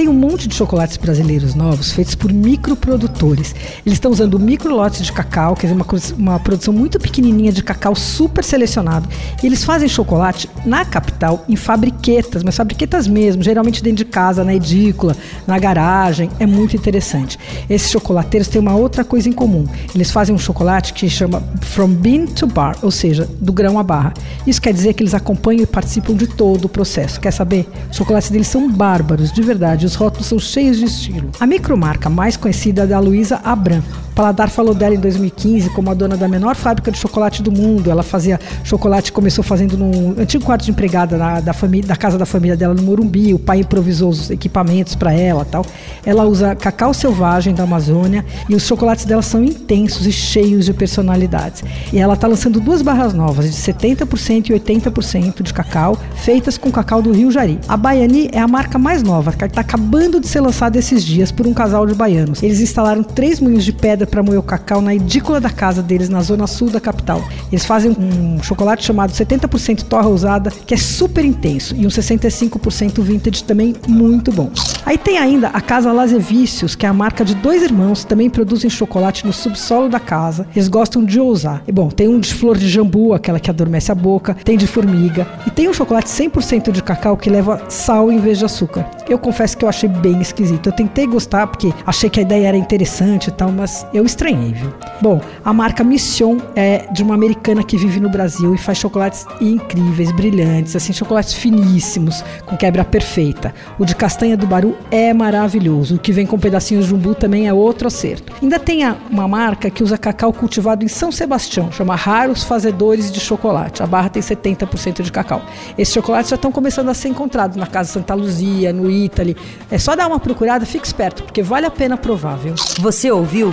Tem um monte de chocolates brasileiros novos feitos por microprodutores. Eles estão usando microlotes de cacau, quer dizer, uma, uma produção muito pequenininha de cacau super selecionado. E eles fazem chocolate na capital em fabriquetas, mas fabriquetas mesmo, geralmente dentro de casa, na edícula, na garagem. É muito interessante. Esses chocolateiros têm uma outra coisa em comum. Eles fazem um chocolate que chama From Bean to Bar, ou seja, do grão à barra. Isso quer dizer que eles acompanham e participam de todo o processo. Quer saber? Os chocolates deles são bárbaros, de verdade os rótulos são cheios de estilo. A micromarca mais conhecida é da Luísa Abram. Paladar falou dela em 2015 como a dona da menor fábrica de chocolate do mundo. Ela fazia chocolate, começou fazendo num antigo quarto de empregada na, da, família, da casa da família dela no Morumbi. O pai improvisou os equipamentos para ela tal. Ela usa cacau selvagem da Amazônia e os chocolates dela são intensos e cheios de personalidades. E ela está lançando duas barras novas de 70% e 80% de cacau, feitas com cacau do Rio Jari. A Baiani é a marca mais nova, que está acabando de ser lançada esses dias por um casal de baianos. Eles instalaram três moinhos de pedra para moer o cacau na edícula da casa deles, na zona sul da capital. Eles fazem um chocolate chamado 70% torra usada, que é super intenso, e um 65% vintage também muito bom. Aí tem ainda a Casa Lazevicius, que é a marca de dois irmãos, também produzem chocolate no subsolo da casa. Eles gostam de ousar. E bom, tem um de flor de jambu, aquela que adormece a boca, tem de formiga, e tem um chocolate 100% de cacau que leva sal em vez de açúcar. Eu confesso que eu achei bem esquisito. Eu tentei gostar porque achei que a ideia era interessante e tal, mas eu estranhei, viu? Bom, a marca Mission é de uma americana que vive no Brasil e faz chocolates incríveis, brilhantes, assim, chocolates finíssimos, com quebra perfeita. O de castanha do Baru é maravilhoso. O que vem com pedacinhos de umbu também é outro acerto. Ainda tem uma marca que usa cacau cultivado em São Sebastião, chama Raros Fazedores de Chocolate. A barra tem 70% de cacau. Esses chocolates já estão começando a ser encontrados na Casa Santa Luzia, no Italy. É só dar uma procurada, fique esperto, porque vale a pena provar, viu? Você ouviu